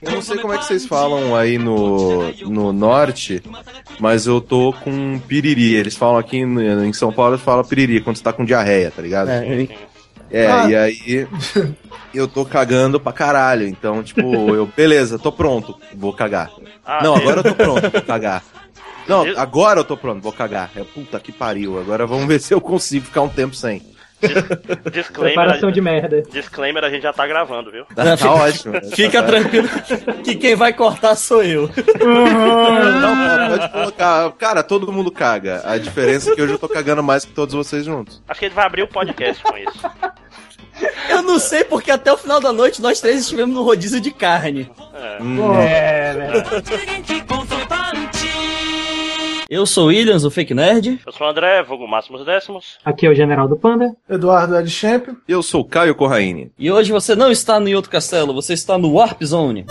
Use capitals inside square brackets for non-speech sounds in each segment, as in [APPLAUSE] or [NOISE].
Eu não sei como é que vocês falam aí no, no norte, mas eu tô com piriri. Eles falam aqui em São Paulo, eles falam piriri quando você tá com diarreia, tá ligado? É, é ah. e aí eu tô cagando pra caralho. Então, tipo, eu, beleza, tô pronto, vou cagar. Ah, não, agora eu tô pronto, vou cagar. Não, agora eu tô pronto, vou cagar. É puta que pariu. Agora vamos ver se eu consigo ficar um tempo sem. Disclaimer, Preparação de merda. Disclaimer, a gente já tá gravando, viu? Tá, tá ótimo. Fica tranquilo que quem vai cortar sou eu. Não, pode colocar. Cara, todo mundo caga. A diferença é que hoje eu tô cagando mais que todos vocês juntos. Acho que ele vai abrir o podcast com isso. Eu não sei porque até o final da noite nós três estivemos no rodízio de carne. É, hum. é né? Eu sou o Williams, o Fake Nerd. Eu sou o André, vulgo Máximos Décimos. Aqui é o General do Panda. Eduardo Edchamp. Eu sou o Caio Corraine. E hoje você não está no outro castelo, você está no Warp Zone.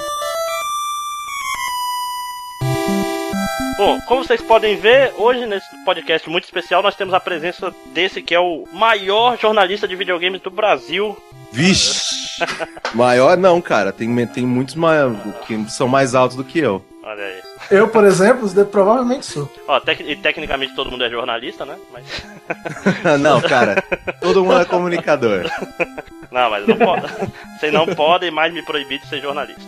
Bom, como vocês podem ver, hoje nesse podcast muito especial nós temos a presença desse que é o maior jornalista de videogames do Brasil. Vixe! [LAUGHS] maior não, cara. Tem, tem muitos que são mais altos do que eu. Olha aí. Eu, por exemplo, provavelmente sou. Ó, tec tecnicamente todo mundo é jornalista, né? Mas... [LAUGHS] não, cara. Todo mundo é comunicador. [LAUGHS] Não, mas não pode. Vocês não podem mais me proibir de ser jornalista.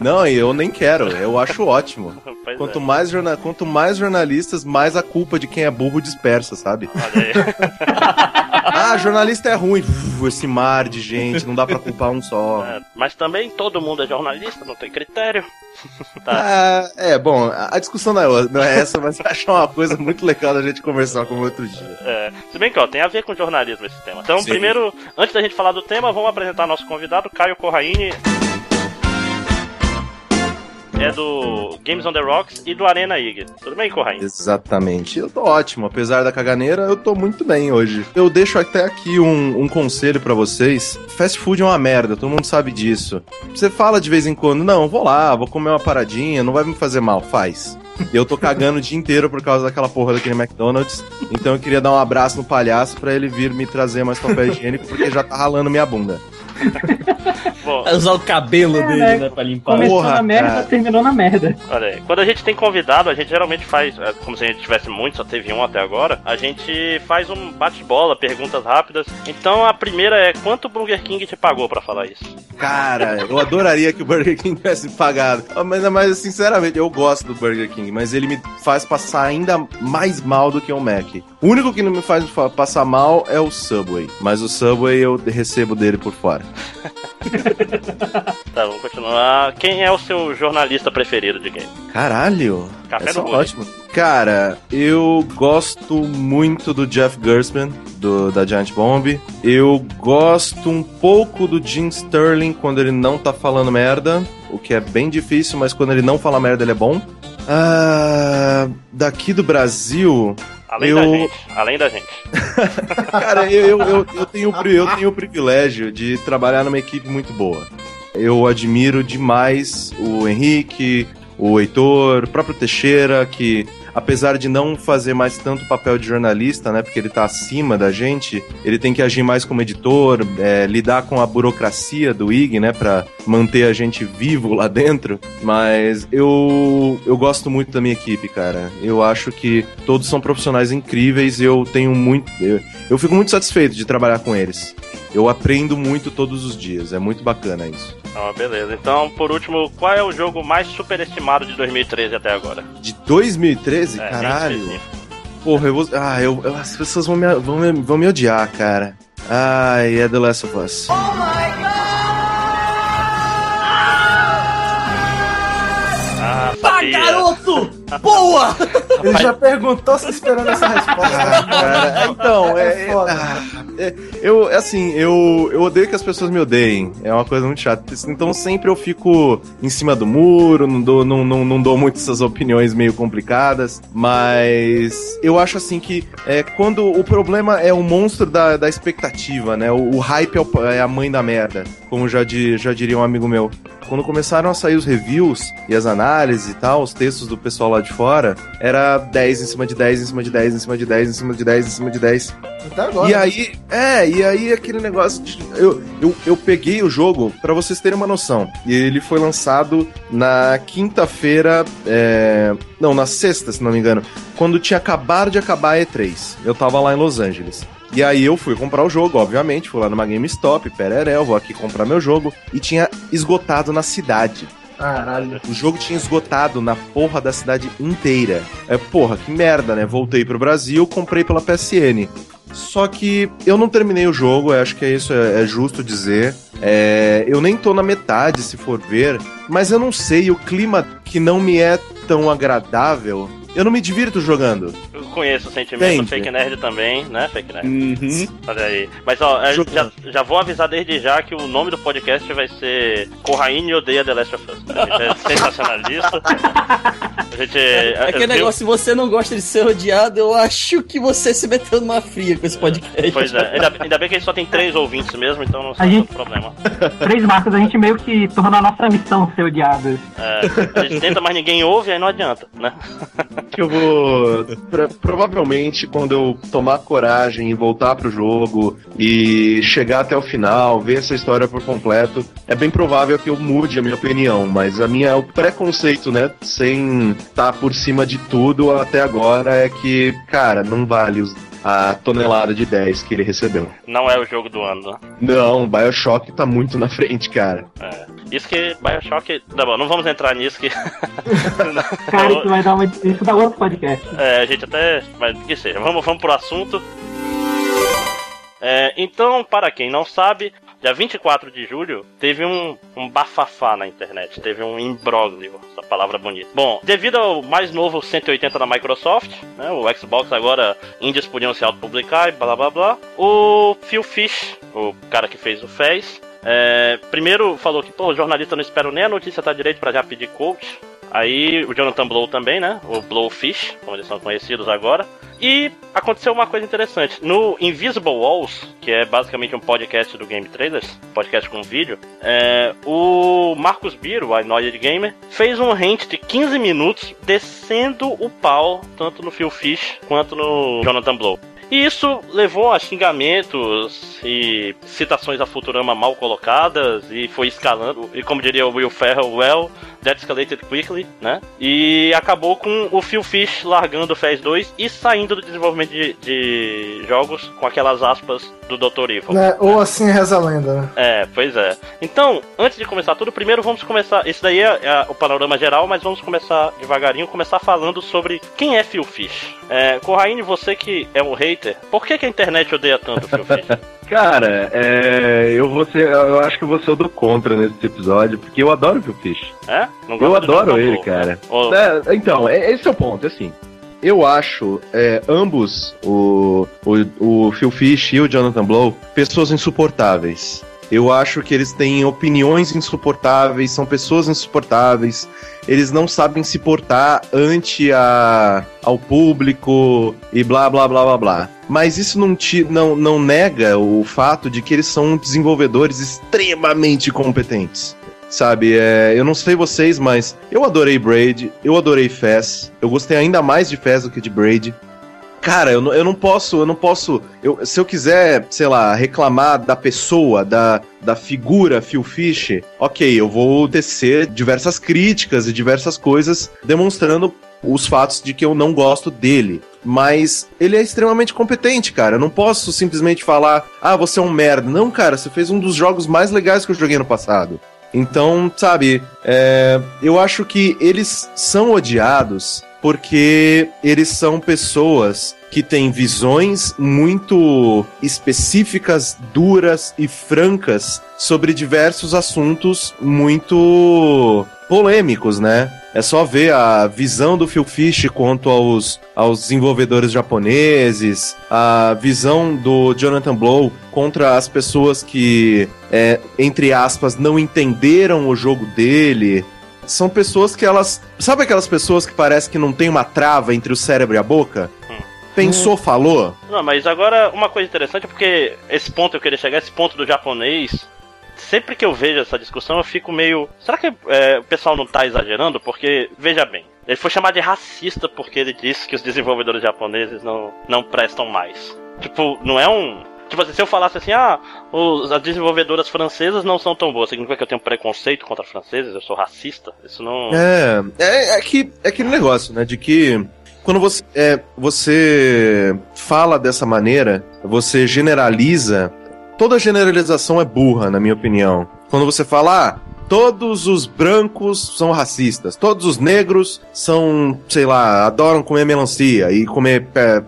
Não, eu nem quero. Eu acho ótimo. [LAUGHS] quanto, é. mais jorna... quanto mais jornalistas, mais a culpa de quem é burro dispersa, sabe? Olha aí. [LAUGHS] ah, jornalista é ruim. Uf, esse mar de gente, não dá pra culpar um só. É, mas também todo mundo é jornalista, não tem critério. tá. [LAUGHS] é, é, bom, a discussão não é, não é essa, mas acho uma coisa muito legal da gente conversar como outro dia. É, se bem que, ó, tem a ver com jornalismo esse tema. Então, Sim. primeiro, antes da gente falar do tema, vamos apresentar nosso convidado, Caio Corraine é do Games on the Rocks e do Arena IG. Tudo bem, Corraine? Exatamente. Eu tô ótimo. Apesar da caganeira, eu tô muito bem hoje. Eu deixo até aqui um, um conselho para vocês. Fast food é uma merda, todo mundo sabe disso. Você fala de vez em quando, não, vou lá, vou comer uma paradinha, não vai me fazer mal. Faz. Eu tô cagando o dia inteiro por causa daquela porra daquele McDonald's. Então eu queria dar um abraço no palhaço para ele vir me trazer mais papel higiênico, porque já tá ralando minha bunda. [LAUGHS] Bom, usar o cabelo é, dele, né, né, pra limpar. Começou Porra, na merda, cara. terminou na merda. Olha aí, quando a gente tem convidado, a gente geralmente faz, é, como se a gente tivesse muito, só teve um até agora, a gente faz um bate-bola, perguntas rápidas. Então a primeira é, quanto o Burger King te pagou pra falar isso? Cara, eu adoraria que o Burger King tivesse pagado. Mas, mas sinceramente, eu gosto do Burger King, mas ele me faz passar ainda mais mal do que o Mac. O único que não me faz passar mal é o Subway, mas o Subway eu recebo dele por fora. [LAUGHS] tá, vamos continuar. Quem é o seu jornalista preferido de game? Caralho! Café Essa é ótimo. Cara, eu gosto muito do Jeff Gersman, do, da Giant Bomb. Eu gosto um pouco do Jim Sterling quando ele não tá falando merda, o que é bem difícil, mas quando ele não fala merda ele é bom. Ah, daqui do Brasil, Além eu... da gente. Além da gente. [LAUGHS] Cara, eu, eu, eu, tenho, eu tenho o privilégio de trabalhar numa equipe muito boa. Eu admiro demais o Henrique, o Heitor, o próprio Teixeira, que apesar de não fazer mais tanto papel de jornalista, né, porque ele está acima da gente, ele tem que agir mais como editor, é, lidar com a burocracia do IG, né, para manter a gente vivo lá dentro. Mas eu eu gosto muito da minha equipe, cara. Eu acho que todos são profissionais incríveis. Eu tenho muito, eu, eu fico muito satisfeito de trabalhar com eles. Eu aprendo muito todos os dias. É muito bacana isso. Ah, beleza. Então, por último, qual é o jogo mais superestimado de 2013 até agora? De 2013? É, Caralho. Porra, eu vou. Ah, eu, eu, as pessoas vão me, vão, me, vão me odiar, cara. Ai, é The Last of Us. Oh my god! Ah, garoto! Boa! Ele já perguntou se esperando essa resposta. Cara, então, é, é, é, é, eu, assim, eu, eu odeio que as pessoas me odeiem. É uma coisa muito chata. Então sempre eu fico em cima do muro, não dou, não, não, não dou muito essas opiniões meio complicadas. Mas eu acho assim que é, quando o problema é o monstro da, da expectativa, né? O, o hype é, o, é, a mãe da merda, como já, di, já diria um amigo meu. quando começaram a sair os reviews e as análises e tal, os textos do pessoal lá de fora, era 10 em cima de 10, em cima de 10, em cima de 10, em cima de 10, em cima de 10. Até agora. E aí, é, e aí aquele negócio de. Eu, eu, eu peguei o jogo, pra vocês terem uma noção. E ele foi lançado na quinta-feira. é, não, na sexta, se não me engano. Quando tinha acabado de acabar a E3. Eu tava lá em Los Angeles. E aí eu fui comprar o jogo, obviamente, fui lá numa GameStop, pereré, vou aqui comprar meu jogo. E tinha esgotado na cidade. Caralho. O jogo tinha esgotado na porra da cidade inteira. É, porra, que merda, né? Voltei pro Brasil, comprei pela PSN. Só que eu não terminei o jogo, acho que é isso, é, é justo dizer. É, eu nem tô na metade, se for ver, mas eu não sei, o clima que não me é tão agradável, eu não me divirto jogando. Eu conheço o sentimento Entende? fake nerd também, né? Fake nerd. Uhum. Olha aí. Mas ó, é, já, já vou avisar desde já que o nome do podcast vai ser Corraine odeia The Last of Us. A gente é sensacionalista. A gente. É aquele viu- negócio, se você não gosta de ser odiado, eu acho que você se meteu numa fria com esse podcast. Pois é, ainda, ainda bem que a gente só tem três ouvintes mesmo, então não sei gente- o problema. [LAUGHS] Três marcas, a gente meio que tornou a nossa missão ser odiado. É, a gente tenta, mas ninguém ouve, aí não adianta, né? [LAUGHS] que eu vou. pra- provavelmente, quando eu tomar coragem e voltar pro jogo e chegar até o final, ver essa história por completo, é bem provável que eu mude a minha opinião. Mas a minha o preconceito, né, sem estar por cima de tudo até agora, é que, cara, não vale os- a tonelada de 10 que ele recebeu. Não é o jogo do ano, né? Não, Bioshock tá muito na frente, cara. É. Isso que Bioshock. Tá bom, não vamos entrar nisso que. [LAUGHS] Cara, isso vai dar uma. Isso dá outro podcast. É, a gente até. Mas que seja, vamos, vamos pro assunto. É, então, para quem não sabe, dia 24 de julho teve um, um bafafá na internet, teve um imbróglio, essa palavra bonita. Bom, devido ao mais novo 180 da Microsoft, né, o Xbox agora índios podiam se autopublicar e blá blá blá, o Phil Fish, o cara que fez o FES, é, primeiro falou que, pô, jornalista não espera nem a notícia tá direito pra já pedir coach. Aí o Jonathan Blow também, né? O Blowfish, como eles são conhecidos agora. E aconteceu uma coisa interessante. No Invisible Walls, que é basicamente um podcast do Game Trailers, podcast com vídeo, é, o Marcos Biro, a Annoyed Gamer, fez um rant de 15 minutos descendo o pau, tanto no Phil Fish quanto no Jonathan Blow. E isso levou a xingamentos e citações a Futurama mal colocadas e foi escalando. E como diria o Will Ferrell, well, that escalated quickly, né? E acabou com o Phil Fish largando o FES 2 e saindo do desenvolvimento de, de jogos com aquelas aspas do Dr. Evil. Né? Ou assim reza a lenda, né? É, pois é. Então, antes de começar tudo, primeiro vamos começar. Esse daí é, é o panorama geral, mas vamos começar devagarinho, começar falando sobre quem é Phil Fish. É, Corraine, você que é um hater, por que, que a internet odeia tanto o Phil Fish? [LAUGHS] Cara, é, eu vou ser, eu acho que eu vou ser o do contra nesse episódio, porque eu adoro o Phil Fish. É? Eu adoro ele, cara. Ou- É, então, é- esse é o ponto, assim. Eu acho é, ambos, o, o, o Phil Fish e o Jonathan Blow, pessoas insuportáveis. Eu acho que eles têm opiniões insuportáveis, são pessoas insuportáveis. Eles não sabem se portar ante a, ao público e blá blá blá blá blá. Mas isso não, te, não, não nega o fato de que eles são desenvolvedores extremamente competentes. Sabe, é, eu não sei vocês, mas eu adorei Braid, eu adorei Fez, eu gostei ainda mais de Fez do que de Braid. Cara, eu não, eu não posso, eu não posso. eu- se eu quiser, sei lá, reclamar da pessoa, da, da figura Phil Fish, ok, eu vou tecer diversas críticas e diversas coisas demonstrando os fatos de que eu não gosto dele. Mas ele é extremamente competente, cara. Eu não posso simplesmente falar, ah, você é um merda. Não, cara, você fez um dos jogos mais legais que eu joguei no passado. Então, sabe, é, eu acho que eles são odiados porque eles são pessoas que têm visões muito específicas, duras e francas sobre diversos assuntos muito polêmicos, né? É só ver a visão do Phil Fish quanto aos, aos desenvolvedores japoneses, a visão do Jonathan Blow contra as pessoas que, é, entre aspas, não entenderam o jogo dele. São pessoas que elas. Sabe aquelas pessoas que parece que não tem uma trava entre o cérebro e a boca? Pensou, falou? Não, mas agora uma coisa interessante é porque esse ponto eu queria chegar, esse ponto do japonês sempre que eu vejo essa discussão, eu fico meio. Será que é, o pessoal não tá exagerando? Porque, veja bem, ele foi chamado de racista porque ele disse que os desenvolvedores japoneses não, não prestam mais. Tipo, não é um. Tipo assim, se eu falasse assim, ah, os, as desenvolvedoras francesas não são tão boas, significa que eu tenho preconceito contra franceses, eu sou racista? Isso não. É, é, é, que, é aquele negócio, né, de que quando você, é, você fala dessa maneira, você generaliza. Toda generalização é burra, na minha opinião. Quando você fala, ah, todos os brancos são racistas, todos os negros são, sei lá, adoram comer melancia e comer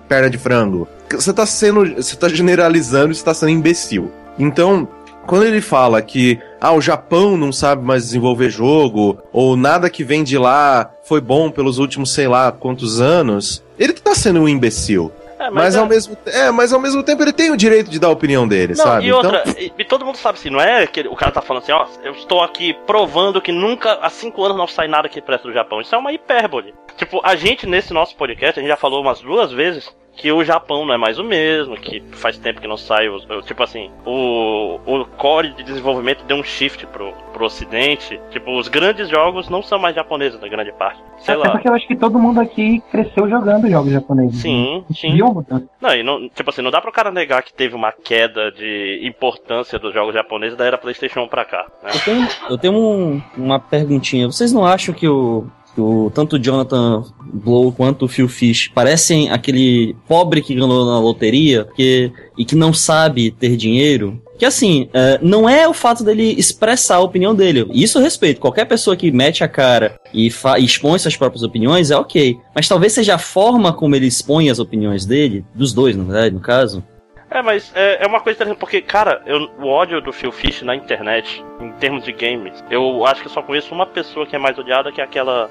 perna de frango. Você tá sendo, você tá generalizando e está sendo imbecil. Então, quando ele fala que ah, o Japão não sabe mais desenvolver jogo, ou nada que vem de lá foi bom pelos últimos sei lá quantos anos, ele tá sendo um imbecil. É, mas, mas é... ao mesmo, é, mas ao mesmo tempo ele tem o direito de dar a opinião dele, não, sabe? E outra, então... e, e, todo mundo sabe assim, não é que o cara tá falando assim, ó, eu estou aqui provando que nunca, há cinco anos não sai nada que presta do Japão. Isso é uma hipérbole. Tipo, a gente nesse nosso podcast, a gente já falou umas duas vezes que o Japão não é mais o mesmo, que faz tempo que não sai. O, tipo assim, o, o core de desenvolvimento deu um shift pro, pro ocidente. Tipo, os grandes jogos não são mais japoneses na grande parte. Sei Até lá. porque eu acho que todo mundo aqui cresceu jogando jogos japoneses. Sim, né? sim. Viu? Não, e não, tipo assim, não dá pro cara negar que teve uma queda de importância dos jogos japoneses da era PlayStation 1 pra cá. Né? Eu tenho, eu tenho um, uma perguntinha. Vocês não acham que o o, tanto o Jonathan Blow quanto o Phil Fish parecem aquele pobre que ganhou na loteria que, e que não sabe ter dinheiro. Que assim, é, não é o fato dele expressar a opinião dele. Isso eu respeito. Qualquer pessoa que mete a cara e, e expõe suas próprias opiniões é ok. Mas talvez seja a forma como ele expõe as opiniões dele, dos dois, na verdade, no caso, é, mas é, é, uma coisa interessante, porque, cara, eu, o ódio do Phil Fish na internet, em termos de games, eu acho que eu só conheço uma pessoa que é mais odiada, que é aquela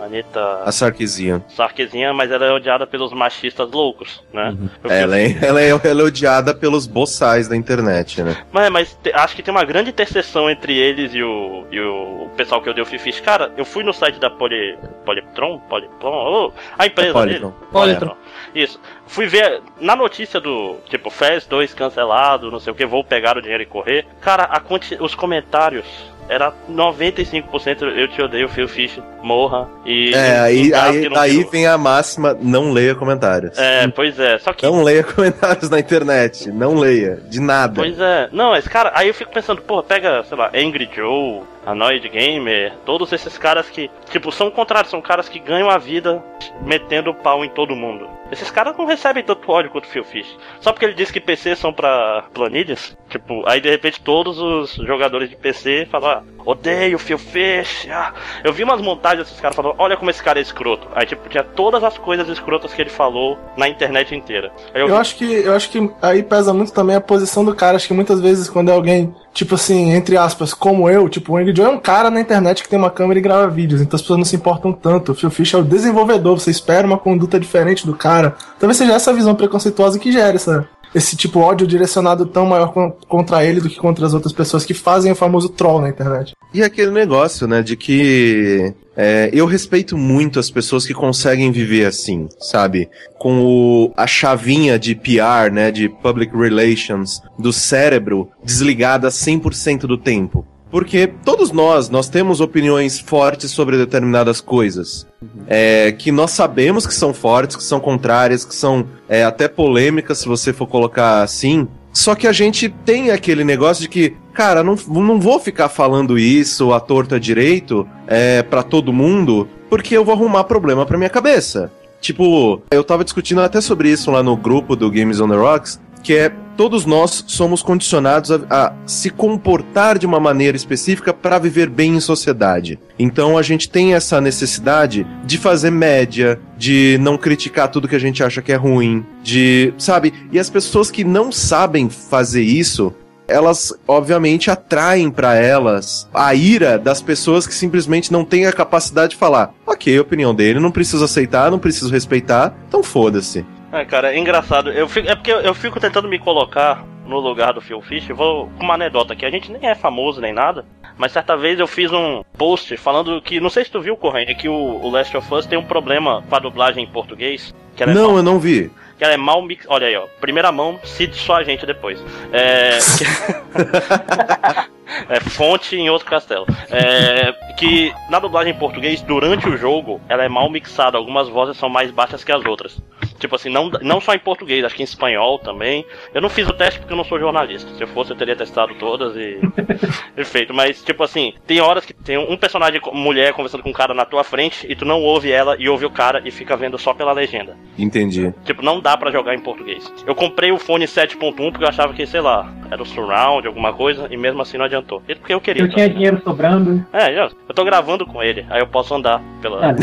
Anitta. A Sarkeesian. Sarkeesian, mas ela é odiada pelos machistas loucos, né? Uhum. Ela, é, ela, é, ela é odiada pelos boçais da internet, né? Mas, mas te, acho que tem uma grande interseção entre eles e o, e o, pessoal que eu dei o Fifis. Cara, eu fui no site da Poly, Polytron, Polytron, oh, a empresa é Polytron. dele. Polytron. Isso. Fui ver na notícia do tipo FES 2 cancelado, não sei o que, vou pegar o dinheiro e correr. Cara, a os comentários era 95% eu te odeio, Phil Fish, morra. E é, aí, aí, aí vem a máxima: não leia comentários. É, pois é. Só que. Não leia comentários na internet. Não leia. De nada. Pois é. Não, esse cara. Aí eu fico pensando, porra, pega, sei lá, Angry Joe, Annoyed Gamer, todos esses caras que, tipo, são contrários, são caras que ganham a vida metendo pau em todo mundo. Esses caras não recebem tanto ódio quanto o Phil Fish. Só porque ele disse que PC são pra planilhas, tipo, aí de repente todos os jogadores de PC falam, ah, odeio o Phil Fish. Ah. Eu vi umas montagens desses caras falando, olha como esse cara é escroto. Aí, tipo, tinha todas as coisas escrotas que ele falou na internet inteira. eu, eu acho que eu acho que aí pesa muito também a posição do cara. Acho que muitas vezes quando é alguém tipo assim, entre aspas, como eu, tipo, o Angry Joe é um cara na internet que tem uma câmera e grava vídeos, então as pessoas não se importam tanto. O Phil Fish é o desenvolvedor, você espera uma conduta diferente do cara. Talvez seja essa visão preconceituosa que gera essa, esse tipo ódio direcionado tão maior contra ele do que contra as outras pessoas que fazem o famoso troll na internet. E aquele negócio, né, de que é, eu respeito muito as pessoas que conseguem viver assim, sabe? Com o, a chavinha de PR, né, de Public Relations, do cérebro desligada 100% do tempo. Porque todos nós, nós temos opiniões fortes sobre determinadas coisas. É, que nós sabemos que são fortes, que são contrárias, que são é, até polêmicas, se você for colocar assim. Só que a gente tem aquele negócio de que, cara, não, não vou ficar falando isso à torta direito é, para todo mundo, porque eu vou arrumar problema pra minha cabeça. Tipo, eu tava discutindo até sobre isso lá no grupo do Games on the Rocks, que é todos nós somos condicionados a, a se comportar de uma maneira específica para viver bem em sociedade. Então a gente tem essa necessidade de fazer média, de não criticar tudo que a gente acha que é ruim, de, sabe? E as pessoas que não sabem fazer isso, elas obviamente atraem para elas a ira das pessoas que simplesmente não têm a capacidade de falar: ok, a opinião dele, não preciso aceitar, não preciso respeitar, então foda-se. É, cara, é engraçado. Eu fico, é porque eu, eu fico tentando me colocar no lugar do Phil Fish. Vou com uma anedota aqui. A gente nem é famoso nem nada. Mas certa vez eu fiz um post falando que. Não sei se tu viu, Corrente, é que o, o Last of Us tem um problema com a dublagem em português. não, é mal, eu não vi. Que ela é mal mix. Olha aí, ó. Primeira mão, cite só a gente depois. É. [LAUGHS] É fonte em outro castelo. É, que na dublagem em português, durante o jogo, ela é mal mixada. Algumas vozes são mais baixas que as outras. Tipo assim, não, não só em português, acho que em espanhol também. Eu não fiz o teste porque eu não sou jornalista. Se eu fosse, eu teria testado todas e. [LAUGHS] e feito. Mas, tipo assim, tem horas que tem um personagem mulher conversando com um cara na tua frente e tu não ouve ela e ouve o cara e fica vendo só pela legenda. Entendi. Tipo, não dá pra jogar em português. Eu comprei o fone 7.1 porque eu achava que, sei lá, era o surround, alguma coisa, e mesmo assim não adiantou. E porque eu queria. Eu tinha né? dinheiro sobrando. É. Eu tô gravando com ele, aí eu posso andar pela. Ah,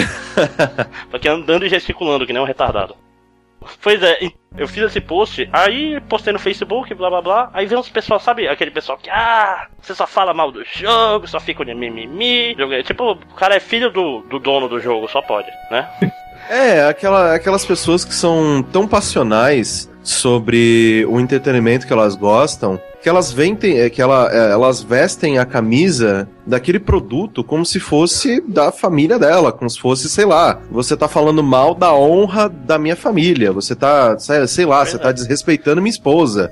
[LAUGHS] Porque andando e gesticulando, que nem um retardado. Pois é, eu fiz esse post, aí postei no Facebook, blá blá blá. Aí vem uns pessoal, sabe aquele pessoal que, ah, você só fala mal do jogo, só fica de mimimi. Tipo, o cara é filho do, do dono do jogo, só pode, né? [LAUGHS] É, aquela, aquelas pessoas que são tão passionais sobre o entretenimento que elas gostam, que elas ventem, é, que ela, é, elas vestem a camisa daquele produto como se fosse da família dela, como se fosse, sei lá, você tá falando mal da honra da minha família, você tá, sei sei lá, você tá desrespeitando minha esposa.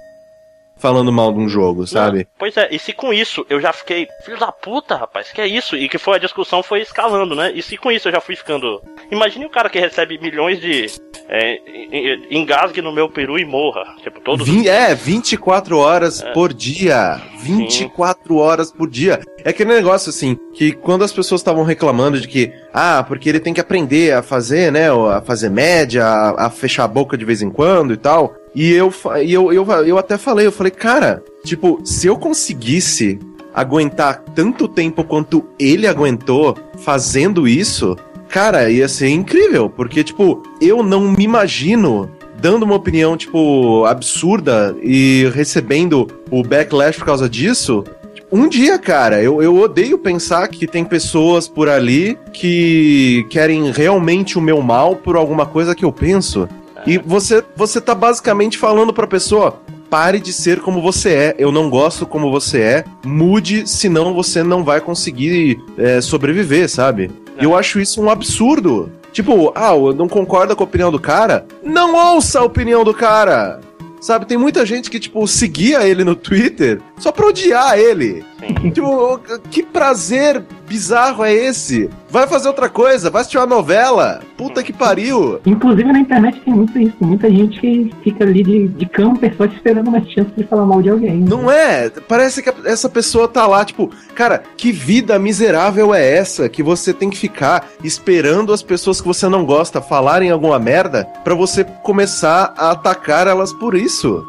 Falando mal de um jogo, sabe? Pois é, e se com isso eu já fiquei, filho da puta, rapaz, que é isso? E que foi a discussão foi escalando, né? E se com isso eu já fui ficando. Imagine o cara que recebe milhões de. É, en- en- engasgue no meu peru e morra. Tipo, todos. Vin- é, 24 horas por dia. 24 horas por dia. É aquele negócio assim, que quando as pessoas estavam reclamando de que, ah, porque ele tem que aprender a fazer, né, a fazer média, a, a fechar a boca de vez em quando e tal. E eu, e eu, eu, eu até falei, eu falei, cara, tipo, se eu conseguisse aguentar tanto tempo quanto ele aguentou fazendo isso, cara, ia ser incrível, porque, tipo, eu não me imagino dando uma opinião, tipo, absurda e recebendo o backlash por causa disso. Um dia, cara, eu, eu odeio pensar que tem pessoas por ali que querem realmente o meu mal por alguma coisa que eu penso. E você, você tá basicamente falando pra pessoa: pare de ser como você é, eu não gosto como você é, mude, senão você não vai conseguir é, sobreviver, sabe? E eu acho isso um absurdo. Tipo, ah, eu não concorda com a opinião do cara? Não ouça a opinião do cara! Sabe, tem muita gente que, tipo, seguia ele no Twitter só pra odiar ele. Sim. [LAUGHS] Tipo, que prazer bizarro é esse? Vai fazer outra coisa, vai assistir uma novela. Puta que pariu. Inclusive na internet tem muito isso, muita gente que fica ali de, de camper só esperando uma chance de falar mal de alguém. Não é? Parece que essa pessoa tá lá, tipo, cara, que vida miserável é essa que você tem que ficar esperando as pessoas que você não gosta falarem alguma merda pra você começar a atacar elas por isso?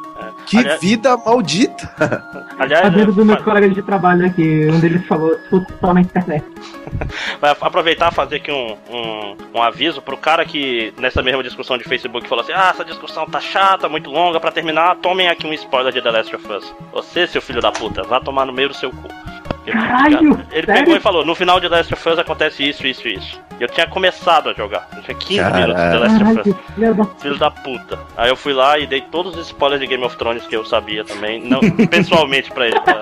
Que Aliás- vida maldita! [LAUGHS] Aliás, A vida dos meus colegas de trabalho aqui, um deles falou, só na internet. vai aproveitar e fazer aqui um, um, um aviso pro cara que nessa mesma discussão de Facebook falou assim: Ah, essa discussão tá chata, muito longa, pra terminar, tomem aqui um spoiler de The Last of Us. Você, seu filho da puta, vá tomar no meio do seu cu. Ele, Caralho, ele sério? pegou e falou: No final de The Last of Us acontece isso, isso, isso. E eu tinha começado a jogar. Eu tinha 15 minutos de The Last of Us. Caralho, Filho da puta. Aí eu fui lá e dei todos os spoilers de Game of Thrones que eu sabia também. Não, [LAUGHS] pessoalmente pra ele. Pra...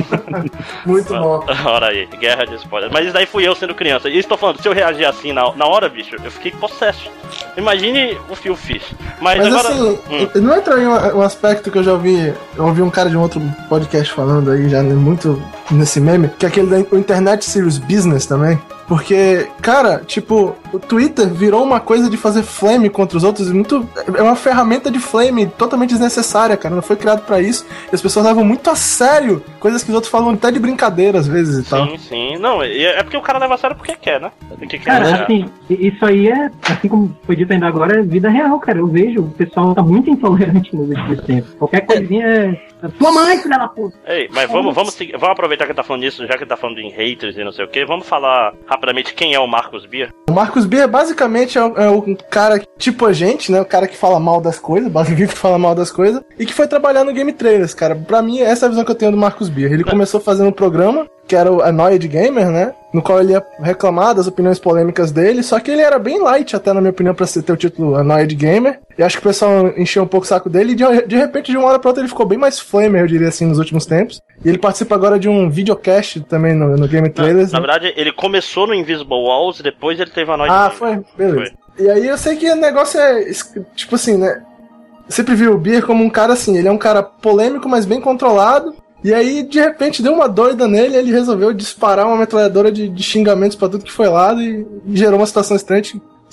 [LAUGHS] Muito bom. [LAUGHS] Ora aí, guerra de spoilers. Mas isso daí fui eu sendo criança. E estou falando, se eu reagir assim na, na hora, bicho, eu fiquei possesso. Imagine o Phil Fish. Mas, Mas agora. assim, Hum. não entra aí um, um aspecto que eu já ouvi. Eu ouvi um cara de um outro podcast falando aí, já muito nesse meme, que é aquele da Internet Series Business também. Porque, cara, tipo, o Twitter virou uma coisa de fazer flame contra os outros. Muito, é uma ferramenta de flame totalmente desnecessária, cara. Não foi criado pra isso. E as pessoas levam muito a sério coisas que os outros falam até de brincadeira às vezes e tal. Sim, sim. Não, e é porque o cara leva a sério porque quer, né? Porque quer Cara, assim, i- isso aí é, assim como foi dito ainda agora, é vida real, cara. Eu vejo, o pessoal tá muito intolerante nos últimos tempos. Qualquer coisinha é. Tua mãe, filha da puta! Ei, mas vamos, vamos, seguir- vamos aproveitar que tá falando disso, já que tá falando em haters e não sei o que. Vamos falar rapidamente quem é o Marcos Beer. O Marcos B basicamente é o, é o cara tipo a gente, né? O cara que fala mal das coisas, [LAUGHS] basicamente que fala mal das coisas, e que foi trabalhar no Game Trailers, cara. Pra mim, essa é a visão que eu tenho do Marcos Beer. Ele começou fazendo um programa, que era o Annoyed Gamer, né? No qual ele ia reclamar das opiniões polêmicas dele, só que ele era bem light, até na minha opinião, pra ter o título Annoyed Gamer. E acho que o pessoal encheu um pouco o saco dele, e de, de repente, de uma hora pra outra, ele ficou bem mais flamer, eu diria assim, nos últimos tempos. E ele participa agora de um videocast também no, no Game Trailers. Na né? verdade, ele começou no Invisible Walls, depois ele teve a noite. Ah, foi? Beleza. E aí eu sei que o negócio é. Tipo assim, né? Sempre vi o Beer como um cara assim, ele é um cara polêmico, mas bem controlado. E aí, de repente, deu uma doida nele, ele resolveu disparar uma metralhadora de, de xingamentos pra tudo que foi lado e, e gerou uma situação estranha.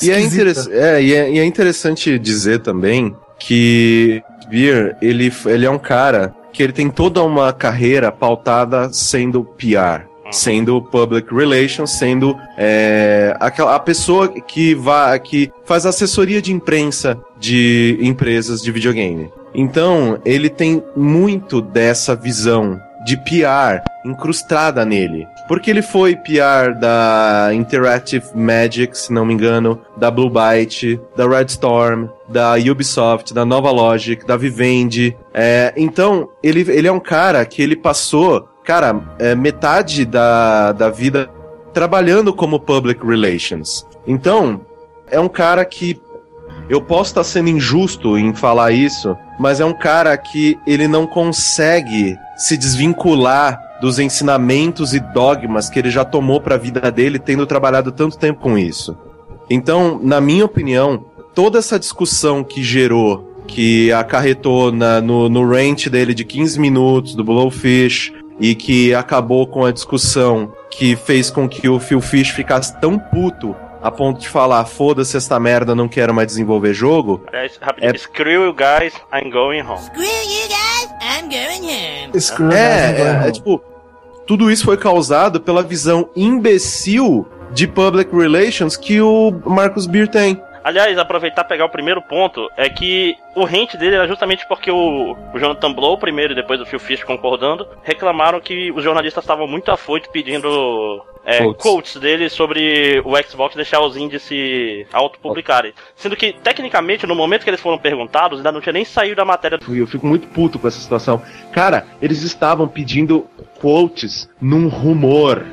E é, é, e é, e é interessante dizer também que Beer, ele, ele é um cara que ele tem toda uma carreira pautada sendo PR sendo public relations, sendo é, aquela, a pessoa que, vai, que faz assessoria de imprensa de empresas de videogame. Então, ele tem muito dessa visão de PR incrustada nele. Porque ele foi PR da Interactive Magic, se não me engano, da Blue Byte, da Red Storm, da Ubisoft, da Nova Logic, da Vivendi. É, então, ele, ele é um cara que ele passou, cara, é, metade da, da vida trabalhando como public relations. Então, é um cara que eu posso estar sendo injusto em falar isso, mas é um cara que ele não consegue se desvincular dos ensinamentos e dogmas que ele já tomou para a vida dele, tendo trabalhado tanto tempo com isso. Então, na minha opinião, toda essa discussão que gerou, que acarretou na, no, no rant dele de 15 minutos do Blowfish e que acabou com a discussão que fez com que o Phil Fish ficasse tão puto a ponto de falar, foda-se esta merda, não quero mais desenvolver jogo. Aliás, rapidinho, É- screw you guys, I'm going home. Screw you guys, I'm going home. Screw É, that, é, é tipo, tudo isso foi causado pela visão imbecil de public relations que o Marcus Beer tem. Aliás, aproveitar e pegar o primeiro ponto, é que o rente dele era justamente porque o, o Jonathan Blow, primeiro e depois o Phil Fish concordando, reclamaram que os jornalistas estavam muito afoitos pedindo é, Quotes. quotes. dele sobre o Xbox deixar os indies se autopublicarem. Sendo que, tecnicamente, no momento que eles foram perguntados, ainda não tinha nem saído da matéria do Eu fico muito puto com essa situação. Cara, eles estavam pedindo quotes num rumor.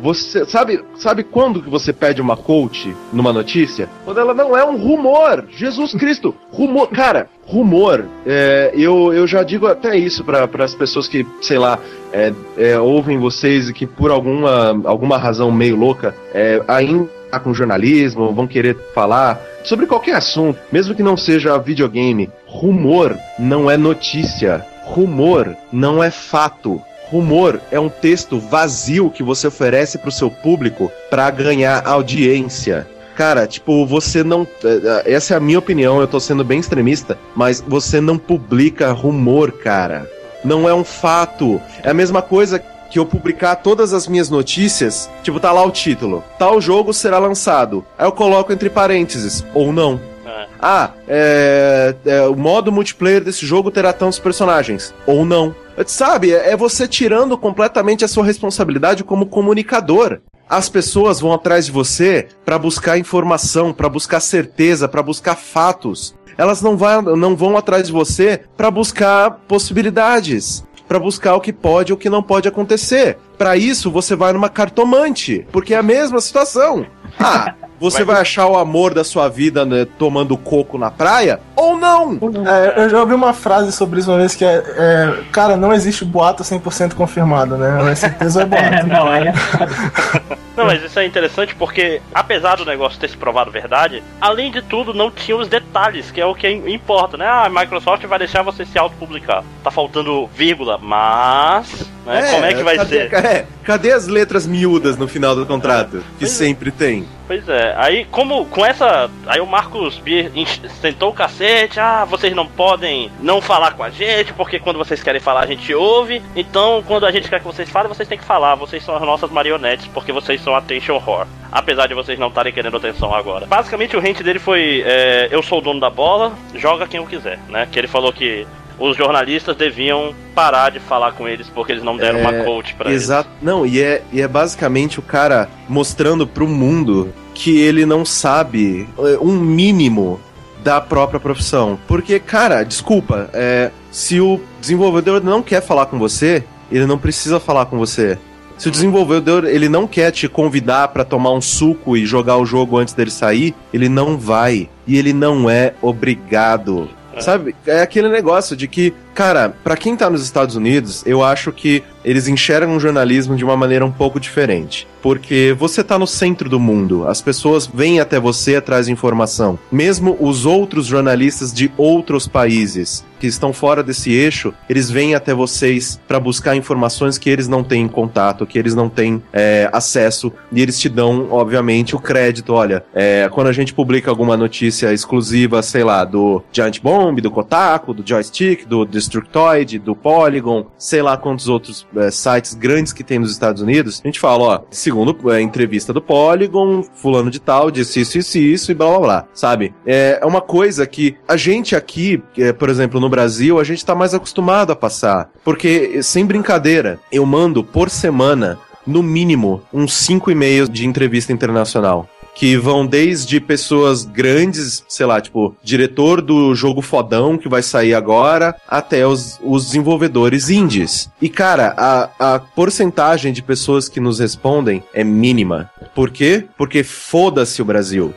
Você sabe, sabe quando que você pede uma quote numa notícia? Quando ela não é um rumor. Jesus Cristo, [LAUGHS] rumor, cara, rumor. é, eu, eu já digo até isso para as pessoas que, sei lá, é, é, ouvem vocês e que por alguma, alguma razão meio louca é, ainda tá com jornalismo, vão querer falar sobre qualquer assunto, mesmo que não seja videogame. Rumor não é notícia. Rumor não é fato. Rumor é um texto vazio que você oferece pro seu público para ganhar audiência. Cara, tipo, você não. eh, Essa é a minha opinião, eu tô sendo bem extremista, mas você não publica rumor, cara. Não é um fato. É a mesma coisa que eu publicar todas as minhas notícias, tipo, tá lá o título. Tal jogo será lançado. Aí eu coloco entre parênteses, ou não. É. Ah, é, é, o modo multiplayer desse jogo terá tantos personagens. Ou não. Sabe, é você tirando completamente a sua responsabilidade como comunicador. As pessoas vão atrás de você para buscar informação, para buscar certeza, para buscar fatos. Elas não, vai, não vão atrás de você para buscar possibilidades, para buscar o que pode e o que não pode acontecer. Para isso você vai numa cartomante, porque é a mesma situação. Ah, você vai achar o amor da sua vida né, tomando coco na praia? Ou não? É, eu já ouvi uma frase sobre isso uma vez que é, é, Cara, não existe boato 100% confirmado, né? É certeza [LAUGHS] é É, boato. não, aí é [LAUGHS] Não, mas isso é interessante porque, apesar do negócio ter se provado verdade, além de tudo, não tinha os detalhes, que é o que importa, né? Ah, a Microsoft vai deixar você se autopublicar. Tá faltando vírgula, mas. Né, como é que vai cadê, ser? é, cadê as letras miúdas no final do contrato? Que é. sempre tem. Pois é, aí como com essa. Aí o Marcos Bier sentou o cacete, ah, vocês não podem não falar com a gente, porque quando vocês querem falar a gente ouve. Então, quando a gente quer que vocês falem, vocês têm que falar. Vocês são as nossas marionetes, porque vocês são attention whore. Apesar de vocês não estarem querendo atenção agora. Basicamente o rente dele foi é, eu sou o dono da bola, joga quem eu quiser, né? Que ele falou que os jornalistas deviam parar de falar com eles porque eles não deram É, uma coach pra eles. Exato. Não, e é, e é basicamente o cara mostrando pro mundo que ele não sabe é, um mínimo da própria profissão. Porque, cara, desculpa, é, se o desenvolvedor não quer falar com você, ele não precisa falar com você. Se o desenvolvedor ele não quer te convidar pra tomar um suco e jogar o jogo antes dele sair, ele não vai. E ele não é obrigado. Sabe? É aquele negócio de que, Cara, pra quem tá nos Estados Unidos, eu acho que eles enxergam o jornalismo de uma maneira um pouco diferente. Porque você tá no centro do mundo, as pessoas vêm até você atrás de informação. Mesmo os outros jornalistas de outros países que estão fora desse eixo, eles vêm até vocês para buscar informações que eles não têm contato, que eles não têm é, acesso, e eles te dão, obviamente, o crédito. Olha, é, quando a gente publica alguma notícia exclusiva, sei lá, do Giant Bomb, do Kotaku, do Joystick, do Destructoid, do Polygon, sei lá quantos outros é, sites grandes que tem nos Estados Unidos, a gente fala, ó, segundo a entrevista do Polygon, fulano de tal, disse isso, isso, isso, e blá blá blá, sabe? É, é uma coisa que a gente aqui, é, por exemplo, no Brasil, a gente tá mais acostumado a passar. Porque, sem brincadeira, eu mando por semana, no mínimo, uns 5 e-mails de entrevista internacional que vão desde pessoas grandes, sei lá, tipo, diretor do jogo fodão que vai sair agora, até os, os desenvolvedores indies. E, cara, a, a porcentagem de pessoas que nos respondem é mínima. Por quê? Porque foda-se o Brasil.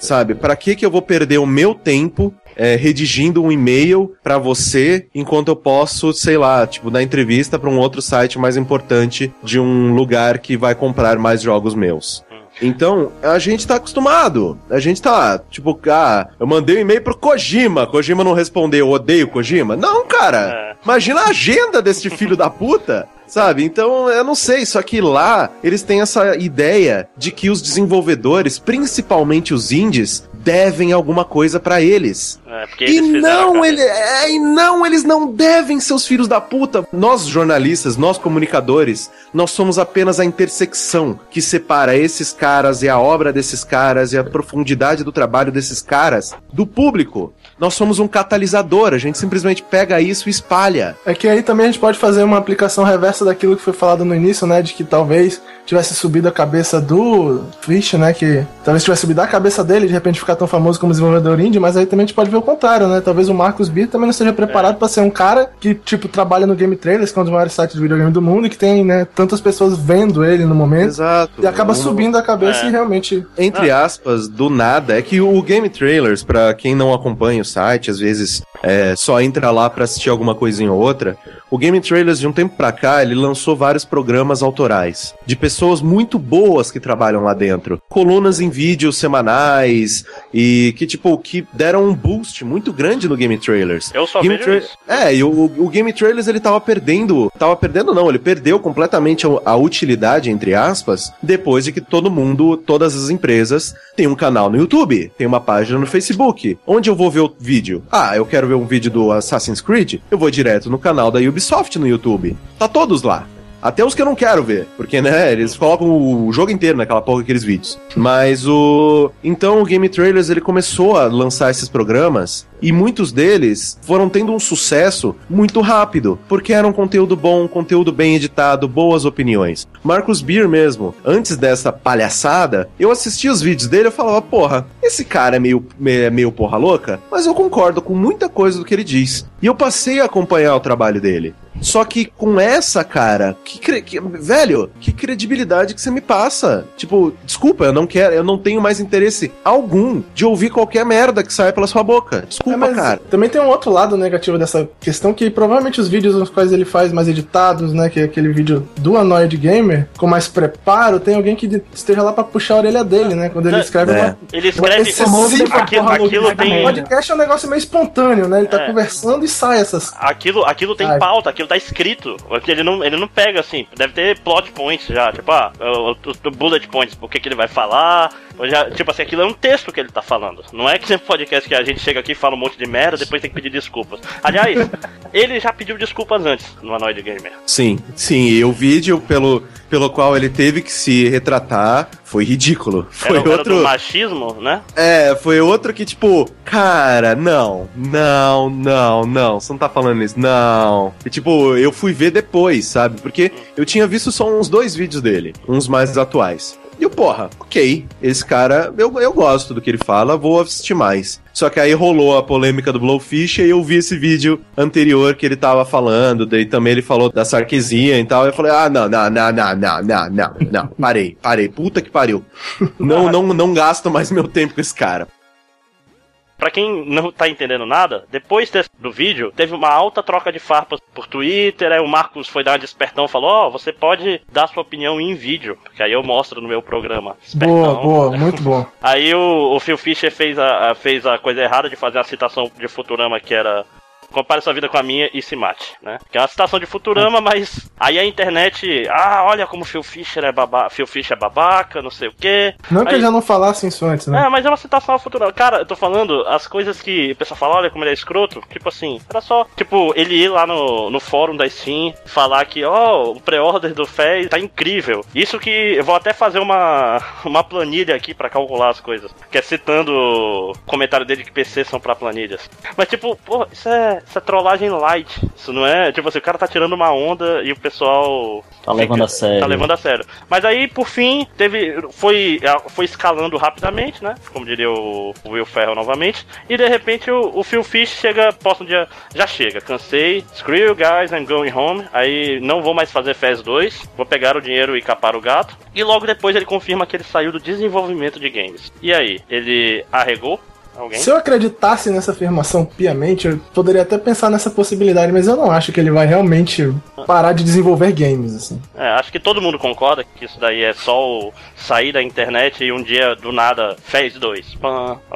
Sabe? Para que que eu vou perder o meu tempo é, redigindo um e-mail para você, enquanto eu posso, sei lá, tipo, dar entrevista para um outro site mais importante de um lugar que vai comprar mais jogos meus. Então, a gente tá acostumado. A gente tá, tipo, ah, eu mandei um e-mail pro Kojima. Kojima não respondeu, eu odeio Kojima. Não, cara. Imagina a agenda desse [LAUGHS] filho da puta. Sabe? Então, eu não sei, só que lá eles têm essa ideia de que os desenvolvedores, principalmente os indies, devem alguma coisa pra eles. É, porque E não, ele, é, e não, eles não devem, seus filhos da puta. Nós jornalistas, nós comunicadores, nós somos apenas a intersecção que separa esses caras e a obra desses caras e a profundidade do trabalho desses caras do público. Nós somos um catalisador, a gente simplesmente pega isso e espalha. É que aí também a gente pode fazer uma aplicação reversa daquilo que foi falado no início, né? De que talvez tivesse subido a cabeça do Fish, né? Que talvez tivesse subido a cabeça dele de repente ficar tão famoso como desenvolvedor indie, mas aí também a gente pode ver o contrário, né? Talvez o Marcos Beer também não esteja preparado pra ser um cara que, tipo, trabalha no Game Trailers, que é um dos maiores sites de videogame do mundo, e que tem, né, tantas pessoas vendo ele no momento. Exato. E acaba Um- subindo a cabeça É. e realmente. entre aspas, do nada, é que o Game Trailers, pra quem não acompanha o site, às vezes é, só entra lá pra assistir alguma coisinha ou outra, o Game Trailers, de um tempo pra cá, ele lançou vários programas autorais, de pessoas muito boas que trabalham lá dentro. Colunas em vídeos semanais, e que, tipo, que deram um boost muito grande no Game Trailers. Eu só Game vejo Tra-. É, e o, o Game Trailers ele tava perdendo. Tava perdendo, não, ele perdeu completamente a, a utilidade, entre aspas, depois de que todo mundo, todas as empresas, tem um canal no YouTube, tem uma página no Facebook. Onde eu vou ver o vídeo? Ah, eu quero ver um vídeo do Assassin's Creed? Eu vou direto no canal da Ubisoft no YouTube. Tá todos lá. Até os que eu não quero ver, porque, né, [LAUGHS] eles colocam o jogo inteiro naquela porra daqueles vídeos. Mas o. Então o Game Trailers ele começou a lançar esses programas e muitos deles foram tendo um sucesso muito rápido, porque era um conteúdo bom, conteúdo bem editado, boas opiniões. Marcus Beer mesmo, antes dessa palhaçada, eu assistia os vídeos dele e falava, porra, esse cara é meio, é meio porra louca, mas eu concordo com muita coisa do que ele diz. E eu passei a acompanhar o trabalho dele. Só que com essa, cara, que, que- velho, que credibilidade que você me passa. Tipo, desculpa, eu não quero, eu não tenho mais interesse algum de ouvir qualquer merda que saia pela sua boca. Desculpa, É, mas cara. também tem um outro lado negativo dessa questão que provavelmente os vídeos nos quais ele faz mais editados, né, que é aquele vídeo do Anoid Gamer, com mais preparo, tem alguém que esteja lá pra puxar a orelha dele, né, quando ele É. escreve É. uma Ele escreve. Esse Aquilo, porra aquilo tem. podcast é um negócio meio espontâneo, né? Ele tá É. conversando e sai essas. Aquilo, aquilo tem Ai. pauta, aquilo tá escrito. Ele não, ele não pega assim, deve ter plot points já, tipo, ah, o, o- o bullet points, o que, que ele vai falar. já, tipo assim, aquilo é um texto que ele tá falando. Não é que sempre podcast que a gente chega aqui e fala um monte de merda, depois tem que pedir desculpas. Aliás, ele já pediu desculpas antes no Anoid Gamer. Sim, sim, e o vídeo pelo, pelo qual ele teve que se retratar foi ridículo. Foi Era, era outro. do machismo, né? É, foi outro que, tipo, cara, não, não, não, não, você não tá falando isso, não. E, tipo, eu fui ver depois, sabe? Porque eu tinha visto só uns dois vídeos dele, uns mais atuais. E eu, porra, ok, esse cara, eu, eu gosto do que ele fala, vou assistir mais. Só que aí rolou a polêmica do Blowfish e eu vi esse vídeo anterior que ele tava falando, daí também ele falou da sarquesia e tal. Eu falei, ah, não, não, não, não, não, não, não, não, parei, parei, puta que pariu. Não, não, não gasto mais meu tempo com esse cara. Pra quem não tá entendendo nada, depois do vídeo, teve uma alta troca de farpas por Twitter, aí o Marcos foi dar uma despertão e falou, ó, oh, você pode dar sua opinião em vídeo, que aí eu mostro no meu programa. Despertão. Boa, boa, muito bom. [LAUGHS] aí o, o Phil Fisher fez a, a, fez a coisa errada de fazer a citação de Futurama que era compare sua vida com a minha e se mate, né? Que é uma citação de Futurama, mas aí a internet, ah, olha como Phil Fisher é babaca, Phil Fisher é babaca, não sei o quê. Não aí, que eu já não falasse isso antes, né? É, mas é uma citação a Futurama. Cara, eu tô falando as coisas que o pessoal fala, olha como ele é escroto, tipo assim, era só, tipo, ele ir lá no, no fórum da Steam, falar que, ó, oh, o pré-order do FES tá incrível. Isso que eu vou até fazer uma, uma planilha aqui para calcular as coisas, que é citando o comentário dele que PC são para planilhas. Mas tipo, pô, isso é essa trollagem light. Isso não é, tipo assim, o cara tá tirando uma onda e o pessoal tá levando a sério. Tá levando a sério. Mas aí, por fim, teve foi foi escalando rapidamente, né? Como diria o, Will Ferrell novamente, e de repente o, o Phil Fish chega, posta um dia, já chega, cansei, screw you guys, I'm going home. Aí não vou mais fazer FES 2, vou pegar o dinheiro e capar o gato. E logo depois ele confirma que ele saiu do desenvolvimento de games. E aí, ele arregou? Alguém? Se eu acreditasse nessa afirmação piamente, eu poderia até pensar nessa possibilidade, mas eu não acho que ele vai realmente parar de desenvolver games, assim. É, acho que todo mundo concorda que isso daí é só o sair da internet e um dia do nada fez dois.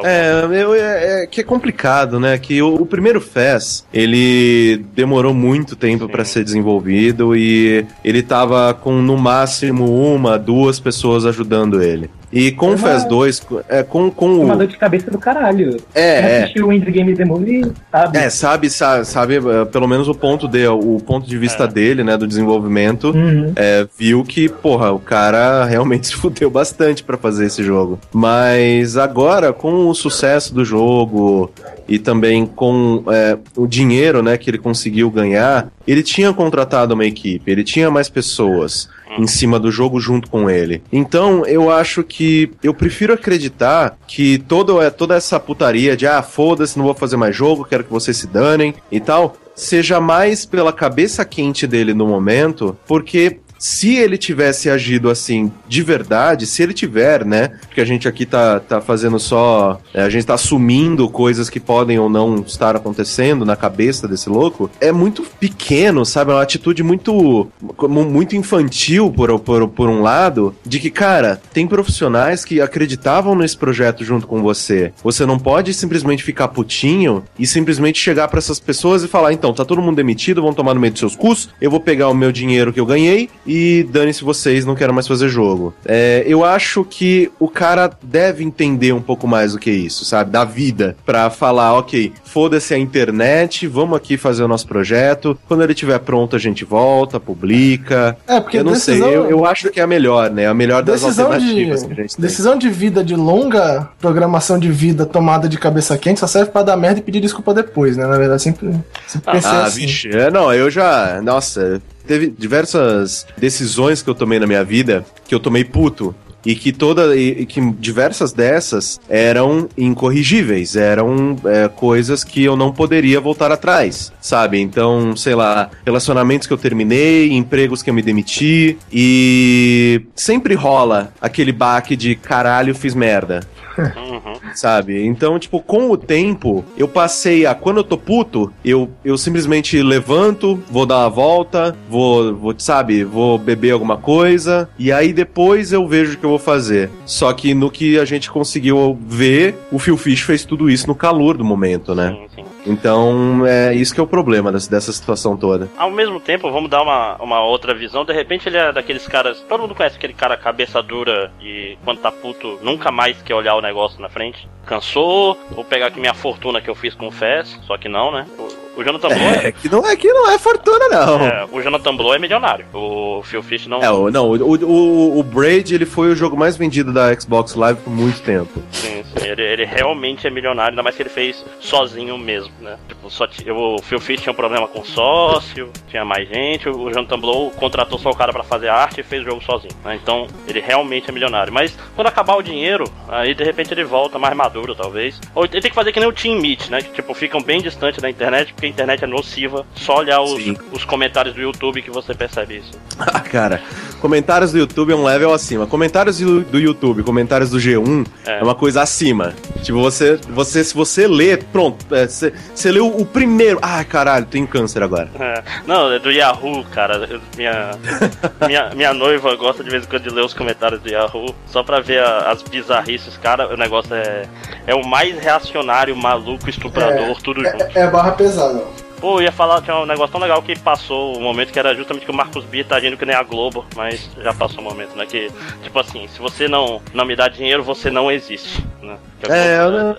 é, eu, é, é, que é complicado, né? Que o, o primeiro FES, ele demorou muito tempo para ser desenvolvido e ele tava com no máximo uma, duas pessoas ajudando ele. E com o FES 2, é, com, com o. Uma dor de cabeça do caralho. É. Quem é. o Indie Game Demo e sabe. É, sabe, sabe, sabe, é, pelo menos o ponto de, o ponto de vista é. dele, né, do desenvolvimento, uhum. é, viu que, porra, o cara [LAUGHS] realmente se fudeu bastante para fazer esse jogo. Mas agora, com o sucesso do jogo e também com é, o dinheiro, né, que ele conseguiu ganhar, ele tinha contratado uma equipe, ele tinha mais pessoas em cima do jogo junto com ele. Então, eu acho que eu prefiro acreditar que todo, é, toda essa putaria de ah, foda-se, não vou fazer mais jogo, quero que vocês se danem e tal, seja mais pela cabeça quente dele no momento, porque se ele tivesse agido assim de verdade, se ele tiver, né? Porque a gente aqui tá, tá fazendo só. É, a gente tá assumindo coisas que podem ou não estar acontecendo na cabeça desse louco. É muito pequeno, sabe? É uma atitude muito. muito infantil, por, por, por um lado, de que, cara, tem profissionais que acreditavam nesse projeto junto com você. Você não pode simplesmente ficar putinho e simplesmente chegar para essas pessoas e falar: então, tá todo mundo demitido, vão tomar no meio dos seus custos, eu vou pegar o meu dinheiro que eu ganhei e dane-se vocês, não quero mais fazer jogo. É, eu acho que o cara deve entender um pouco mais do que isso, sabe? Da vida, pra falar, ok, foda-se a internet, vamos aqui fazer o nosso projeto. Quando ele estiver pronto, a gente volta, publica. É, porque eu não decisão... sei, eu, eu, acho que é a melhor, né? A melhor das decisão alternativas de... que a gente tem. Decisão de vida, de longa programação de vida tomada de cabeça quente, só serve pra dar merda e pedir desculpa depois, né? Na verdade, sempre, sempre pensei ah, assim. vixe, é, não, eu já. Nossa, teve diversas decisões que eu tomei na minha vida que eu tomei puto e que toda e, que diversas dessas eram incorrigíveis, eram é, coisas que eu não poderia voltar atrás, sabe? Então, sei lá, relacionamentos que eu terminei, empregos que eu me demiti e sempre rola aquele baque de caralho, fiz merda. Uhum. Sabe? Então, tipo, com o tempo, eu passei a. Quando eu tô puto, eu, eu simplesmente levanto, vou dar uma volta, vou, vou, sabe, vou beber alguma coisa, e aí depois eu vejo o que eu vou fazer. Só que no que a gente conseguiu ver, o Phil Fish fez tudo isso no calor do momento, né? Sim, sim. Então, é isso que é o problema dessa, dessa situação toda. Ao mesmo tempo, vamos dar uma, uma outra visão. De repente, ele é daqueles caras. Todo mundo conhece aquele cara cabeça dura e quando tá puto, nunca mais quer olhar o negócio na frente. Cansou, vou pegar aqui minha fortuna que eu fiz com o FES, só que não, né? O Jonathan Blow é, é... que não é que não é fortuna não. É, o Jonathan Blow é milionário. O Phil Fish não. É, o, não, o, o, o Braid ele foi o jogo mais vendido da Xbox Live por muito tempo. Sim, sim. Ele, ele realmente é milionário, ainda mais que ele fez sozinho mesmo, né? Tipo, só o Phil Fish tinha um problema com sócio, tinha mais gente. O Jonathan Blow contratou só o cara para fazer arte e fez o jogo sozinho. Né? Então, ele realmente é milionário. Mas quando acabar o dinheiro, aí de repente ele volta mais maduro, talvez. Ou ele tem que fazer que nem o Team Meet, né? Que tipo, ficam bem distante da internet porque a internet é nociva. Só olhar os, os comentários do YouTube que você percebe isso. [LAUGHS] Ah, cara, comentários do YouTube é um level acima. Comentários do, do YouTube, comentários do G1 é. é. uma coisa acima. Tipo, você, você se você lê, pronto, é, você, você leu o primeiro. Ai, caralho, tenho câncer agora. É. Não, é do Yahoo, cara. Minha, [LAUGHS] minha, minha noiva gosta de vez em quando de ler os comentários do Yahoo, só pra ver a, as bizarrices, cara. O negócio é, é o mais reacionário, maluco, estuprador, é, tudo é, junto. É barra pesada. Pô, eu ia falar, tinha um negócio tão legal que passou o um momento que era justamente que o Marcos B tá agindo que nem a Globo, mas já passou o um momento, né? Que, tipo assim, se você não, não me dá dinheiro, você não existe, né? É, eu não...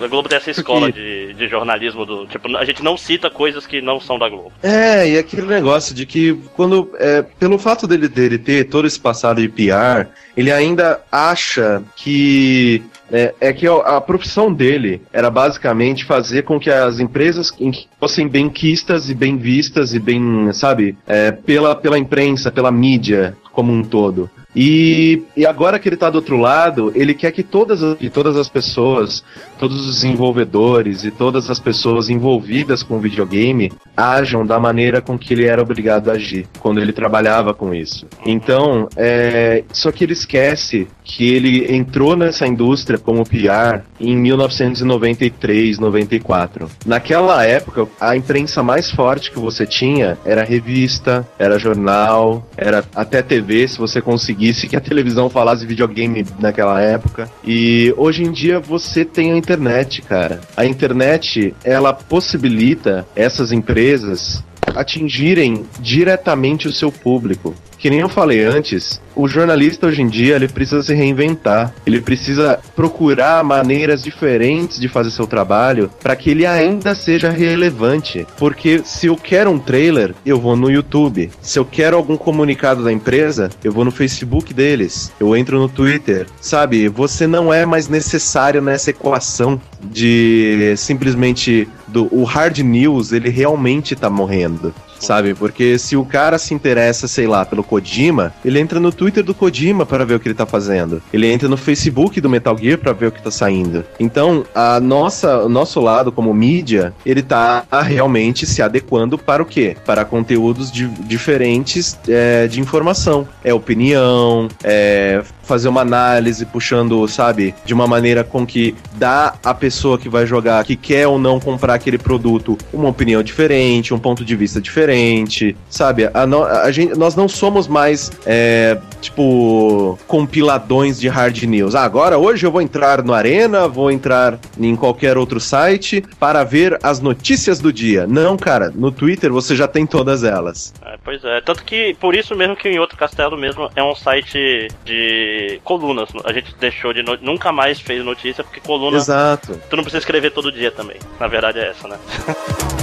A Globo tem essa escola de, de jornalismo do. Tipo, a gente não cita coisas que não são da Globo. É, e aquele negócio de que quando. É, pelo fato dele, dele ter todo esse passado de PR, ele ainda acha que é, é, que a profissão dele era basicamente fazer com que as empresas fossem bem quistas e bem vistas e bem, sabe, é, pela, pela imprensa, pela mídia como um todo. E, e agora que ele está do outro lado, ele quer que todas, que todas as pessoas, todos os desenvolvedores e todas as pessoas envolvidas com o videogame ajam da maneira com que ele era obrigado a agir quando ele trabalhava com isso. Então, é, só que ele esquece que ele entrou nessa indústria como PR em 1993, 94. Naquela época, a imprensa mais forte que você tinha era revista, era jornal, era até TV, se você conseguisse que a televisão falasse videogame naquela época. E hoje em dia você tem a internet, cara. A internet, ela possibilita essas empresas atingirem diretamente o seu público. Que nem eu falei antes, o jornalista hoje em dia ele precisa se reinventar, ele precisa procurar maneiras diferentes de fazer seu trabalho para que ele ainda seja relevante. Porque se eu quero um trailer, eu vou no YouTube. Se eu quero algum comunicado da empresa, eu vou no Facebook deles, eu entro no Twitter. Sabe, você não é mais necessário nessa equação de simplesmente do o hard news, ele realmente tá morrendo sabe? Porque se o cara se interessa, sei lá, pelo Kojima, ele entra no Twitter do Kojima para ver o que ele tá fazendo. Ele entra no Facebook do Metal Gear para ver o que tá saindo. Então, a nossa, o nosso lado como mídia, ele tá realmente se adequando para o quê? Para conteúdos de, diferentes é, de informação. É opinião, é fazer uma análise puxando, sabe, de uma maneira com que dá a pessoa que vai jogar, que quer ou não comprar aquele produto, uma opinião diferente, um ponto de vista diferente, sabe? A, no, a gente, nós não somos mais, é, tipo, compiladões de hard news. Ah, agora, hoje eu vou entrar no Arena, vou entrar em qualquer outro site para ver as notícias do dia. Não, cara, no Twitter você já tem todas elas. É, pois é, tanto que por isso mesmo que em outro castelo mesmo é um site de colunas. A gente deixou de. No... Nunca mais fez notícia porque coluna. Exato. Tu não precisa escrever todo dia também. Na verdade é essa, né? [LAUGHS]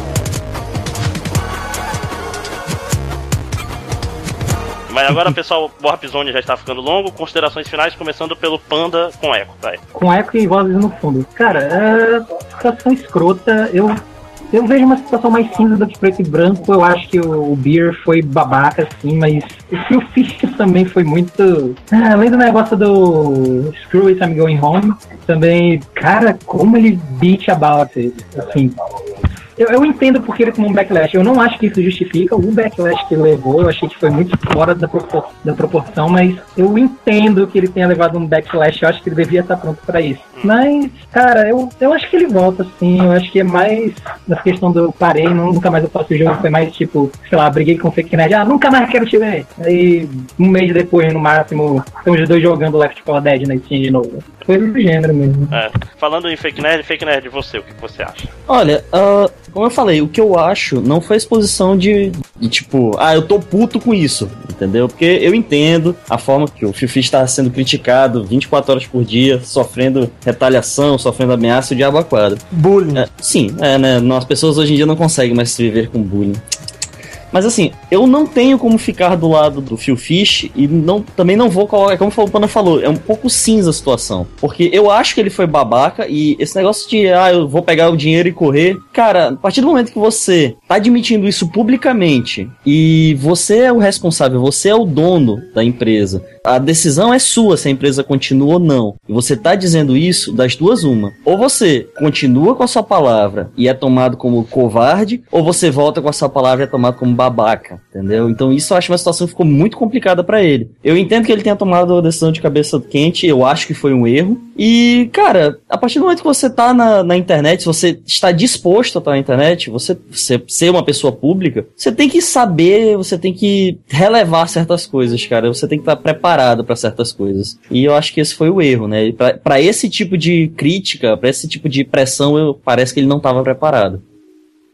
Mas agora, pessoal, o Warp Zone já está ficando longo. Considerações finais, começando pelo Panda com eco, vai. Com eco e vozes no fundo. Cara, é situação escrota. Eu eu vejo uma situação mais cinza do que preto e branco. Eu acho que o, Beer foi babaca, sim, mas o Phil Fish também foi muito. Ah, além do negócio do Screw It, I'm Going Home, também, cara, como ele beat about it. Assim, eu, eu entendo porque ele tomou um backlash. Eu não acho que isso justifica o backlash que levou. Eu achei que foi muito fora da, propor da proporção, mas eu entendo que ele tenha levado um backlash. Eu acho que ele devia estar pronto para isso. Mas, cara, eu, eu acho que ele volta, sim. Eu acho que é mais na questão do parei, nunca mais eu faço o jogo. Foi mais tipo, sei lá, briguei com o Fake Nerd. Ah, nunca mais quero te ver. Aí, um mês depois, no máximo, estão os dois jogando Left 4 Dead na Steam de novo. Coisa do gênero mesmo. É. Falando em Fake Nerd, Fake Nerd, você, o que você acha? Olha, uh, como eu falei, o que eu acho não foi exposição de, de, tipo, ah, eu tô puto com isso, entendeu? Porque eu entendo a forma que o Fifi está sendo criticado 24 horas por dia, sofrendo retaliação, sofrendo ameaça e o diabo aquado. Bullying. É, sim, é, né? As pessoas hoje em dia não conseguem mais viver com bullying. Mas assim, eu não tenho como ficar do lado do Phil Fish e não, também não vou colocar, como o Pana falou, é um pouco cinza a situação. Porque eu acho que ele foi babaca e esse negócio de, ah, eu vou pegar o dinheiro e correr. Cara, a partir do momento que você tá admitindo isso publicamente e você é o responsável, você é o dono da empresa, a decisão é sua se a empresa continua ou não. E você tá dizendo isso das duas uma. Ou você continua com a sua palavra e é tomado como covarde, ou você volta com a sua palavra e é tomado como babaca babaca, entendeu? Então isso eu acho uma situação que ficou muito complicada para ele. Eu entendo que ele tenha tomado a decisão de cabeça quente, eu acho que foi um erro. E, cara, a partir do momento que você tá na, na internet, se você está disposto a estar na internet, você, você ser uma pessoa pública, você tem que saber, você tem que relevar certas coisas, cara. Você tem que estar preparado para certas coisas. E eu acho que esse foi o erro, né? Para esse tipo de crítica, para esse tipo de pressão, eu, parece que ele não estava preparado.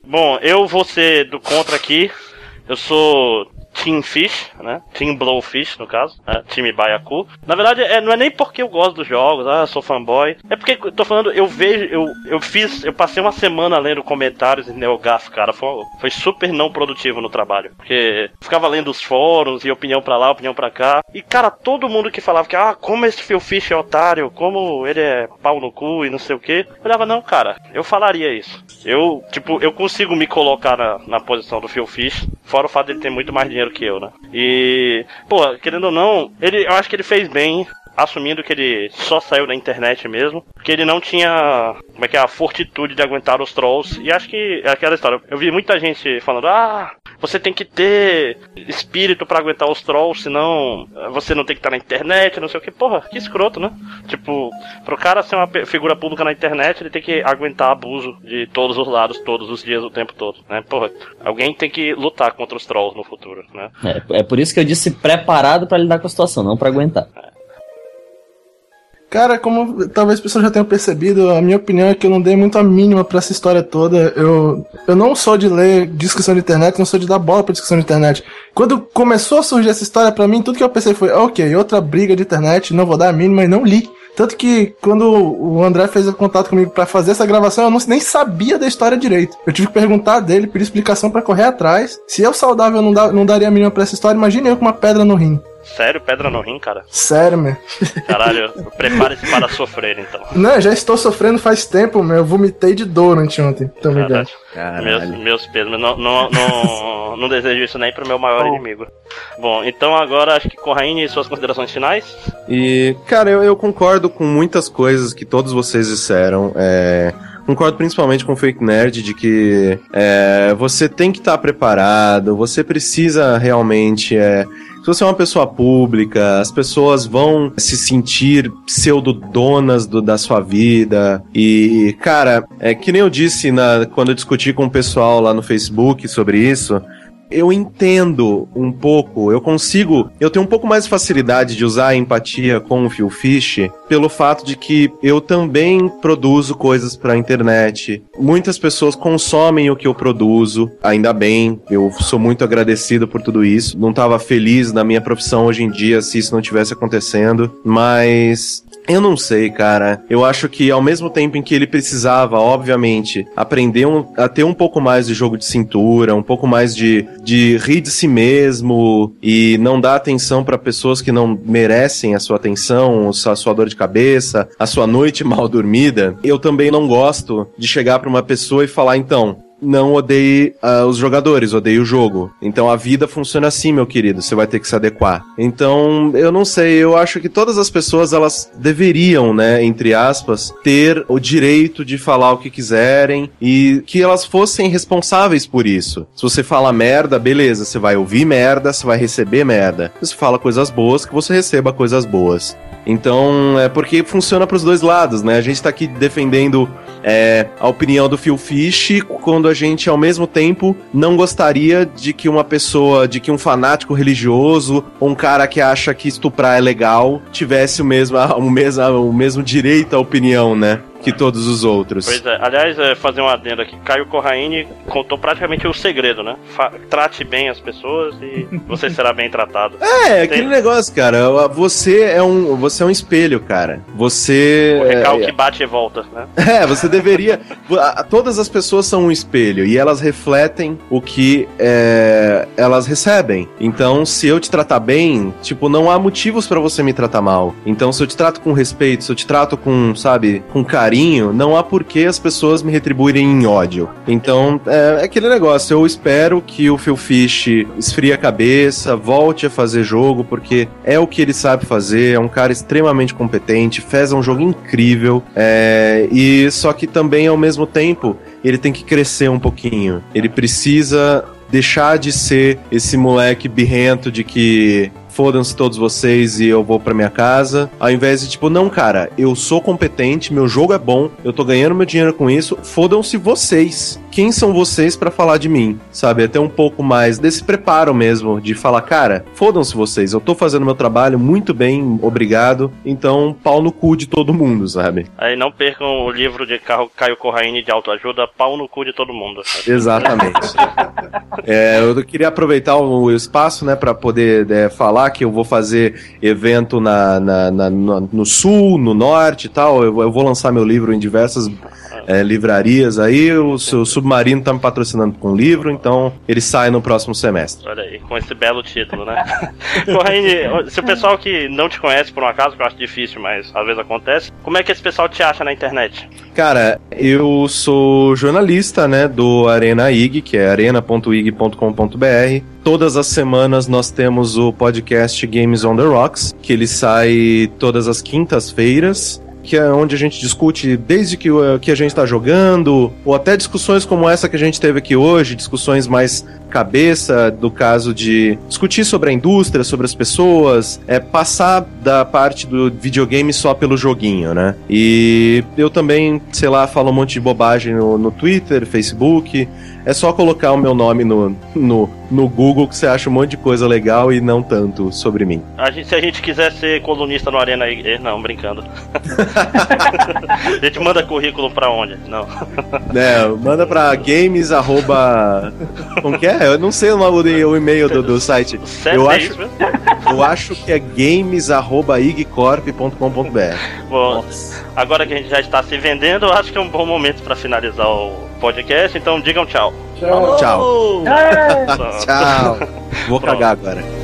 Bom, eu vou ser do contra aqui. Eu sou Team Fish, né? Team Blowfish, no caso, né? Time Baiacu. Na verdade, é, não é nem porque eu gosto dos jogos, ah, sou fanboy. É porque, tô falando, eu vejo, eu, eu fiz, eu passei uma semana lendo comentários em NeoGaf, cara. Foi, foi super não produtivo no trabalho. Porque ficava lendo os fóruns e opinião pra lá, opinião pra cá. E, cara, todo mundo que falava que, ah, como esse Phil Fish é otário, como ele é pau no cu e não sei o que. Eu olhava, não, cara, eu falaria isso. Eu, tipo, eu consigo me colocar na, na posição do Phil Fish, fora o fato de ele ter muito mais dinheiro que eu, né? E, pô, querendo ou não, ele, eu acho que ele fez bem assumindo que ele só saiu da internet mesmo, porque ele não tinha, como é que é, a fortitude de aguentar os trolls. E acho que é aquela história. Eu vi muita gente falando: "Ah, você tem que ter espírito para aguentar os trolls, senão você não tem que estar na internet, não sei o que". Porra, que escroto, né? Tipo, pro cara ser uma figura pública na internet, ele tem que aguentar abuso de todos os lados, todos os dias, o tempo todo, né? Porra, alguém tem que lutar contra os trolls no futuro, né? É, é por isso que eu disse preparado para lidar com a situação, não para aguentar. É. Cara, como talvez as pessoas já tenham percebido, a minha opinião é que eu não dei muito a mínima para essa história toda. Eu, eu não sou de ler discussão de internet, não sou de dar bola pra discussão de internet. Quando começou a surgir essa história para mim, tudo que eu pensei foi, ok, outra briga de internet, não vou dar a mínima e não li. Tanto que quando o André fez o contato comigo para fazer essa gravação, eu não, nem sabia da história direito. Eu tive que perguntar dele, pedir explicação para correr atrás. Se eu saudável não, não daria a mínima pra essa história, imagine eu com uma pedra no rim. Sério, pedra no rim, cara? Sério, meu. Caralho, [LAUGHS] prepare-se para sofrer, então. Não, já estou sofrendo faz tempo, meu. Eu vomitei de dor anteontem. Então, Caralho. Meus, meus pesos, não, não, não, [LAUGHS] não desejo isso nem pro meu maior oh. inimigo. Bom, então agora acho que Corraine, suas considerações finais? E, cara, eu, eu concordo com muitas coisas que todos vocês disseram. É concordo principalmente com o Fake Nerd de que é, você tem que estar tá preparado, você precisa realmente é, se você é uma pessoa pública, as pessoas vão se sentir pseudo-donas da sua vida. E, cara, é que nem eu disse na, quando eu discuti com o pessoal lá no Facebook sobre isso eu entendo um pouco, eu consigo, eu tenho um pouco mais de facilidade de usar a empatia com o Phil Fish pelo fato de que eu também produzo coisas para a internet. Muitas pessoas consomem o que eu produzo, ainda bem, eu sou muito agradecido por tudo isso. Não estava feliz na minha profissão hoje em dia se isso não tivesse acontecendo, mas eu não sei, cara. Eu acho que ao mesmo tempo em que ele precisava, obviamente, aprender um, a ter um pouco mais de jogo de cintura, um pouco mais de, de rir de si mesmo e não dar atenção para pessoas que não merecem a sua atenção, a sua dor de cabeça, a sua noite [LAUGHS] mal dormida, eu também não gosto de chegar para uma pessoa e falar, então, não odeie uh, os jogadores, odeie o jogo. Então a vida funciona assim, meu querido, você vai ter que se adequar. Então, eu não sei, eu acho que todas as pessoas elas deveriam, né, entre aspas, ter o direito de falar o que quiserem e que elas fossem responsáveis por isso. Se você fala merda, beleza, você vai ouvir merda, você vai receber merda. Se você fala coisas boas, que você receba coisas boas. Então, é porque funciona para os dois lados, né? A gente tá aqui defendendo é, a opinião do Phil Fish quando a gente, ao mesmo tempo, não gostaria de que uma pessoa, de que um fanático religioso, ou um cara que acha que estuprar é legal, tivesse o mesmo, [LAUGHS] o mesmo, o mesmo direito à opinião, né? Que todos os outros. Pois é, aliás, é, fazer um adendo aqui. Caio Corraine contou praticamente o segredo, né? Fa trate bem as pessoas e [LAUGHS] você será bem tratado. É, Tem... aquele negócio, cara. Você é um, você é um espelho, cara. Você. O recalque é, bate e volta, né? [LAUGHS] É, você deveria. todas as pessoas são um espelho e elas refletem o que é, elas recebem. Então, se eu te tratar bem, tipo, não há motivos para você me tratar mal. Então, se eu te trato com respeito, se eu te trato com, sabe, com carinho carinho, não há por que as pessoas me retribuírem em ódio. Então, é, é aquele negócio. Eu espero que o Phil Fish esfrie a cabeça, volte a fazer jogo, porque é o que ele sabe fazer. É um cara extremamente competente, fez um jogo incrível. É, e só que também, ao mesmo tempo, ele tem que crescer um pouquinho. Ele precisa deixar de ser esse moleque birrento de que fodam-se todos vocês e eu vou pra minha casa. Ao invés de, tipo, não, cara, eu sou competente, meu jogo é bom, eu tô ganhando meu dinheiro com isso, fodam-se vocês. Quem são vocês para falar de mim? Sabe? Até um pouco mais desse preparo mesmo, de falar, cara, fodam-se vocês, eu tô fazendo meu trabalho muito bem, obrigado, então pau no cu de todo mundo, sabe? Aí não percam o livro de Caio Corraine de autoajuda, pau no cu de todo mundo. Exatamente. [LAUGHS] é, eu queria aproveitar o espaço, né, para poder é, falar que eu vou fazer evento na, na, na no, no, sul, no norte e tal. Eu, eu, vou lançar meu livro em diversas é, livrarias aí. O seu submarino tá me patrocinando com um livro, então ele sai no próximo semestre. Olha aí, com esse belo título, né? [LAUGHS] Corraine, se o pessoal que não te conhece por um acaso, que eu acho difícil, mas às vezes acontece, como é que esse pessoal te acha na internet? Cara, eu sou jornalista, né, do Arena IG, que é arena.ig.com.br. Todas as semanas nós temos o podcast Games on the Rocks, que ele sai todas as quintas-feiras que é onde a gente discute desde que, que a gente está jogando, ou até discussões como essa que a gente teve aqui hoje, discussões mais cabeça do caso de discutir sobre a indústria, sobre as pessoas, é passar da parte do videogame só pelo joguinho, né? E eu também, sei lá, falo um monte de bobagem no, no Twitter, Facebook. É só colocar o meu nome no, no, no Google que você acha um monte de coisa legal e não tanto sobre mim. A gente, se a gente quiser ser colunista no Arena eh, não, brincando. [LAUGHS] a gente manda currículo pra onde? Não. É, manda pra games arroba... Como que é? Eu não sei o o e-mail do, do site. eu é acho, eu acho que é games@igcorp.com.br. Bom, Nossa. agora que a gente já está se vendendo, eu acho que é um bom momento para finalizar o podcast. Então digam tchau. Tchau. Tchau. [LAUGHS] tchau. Vou Pronto. cagar agora.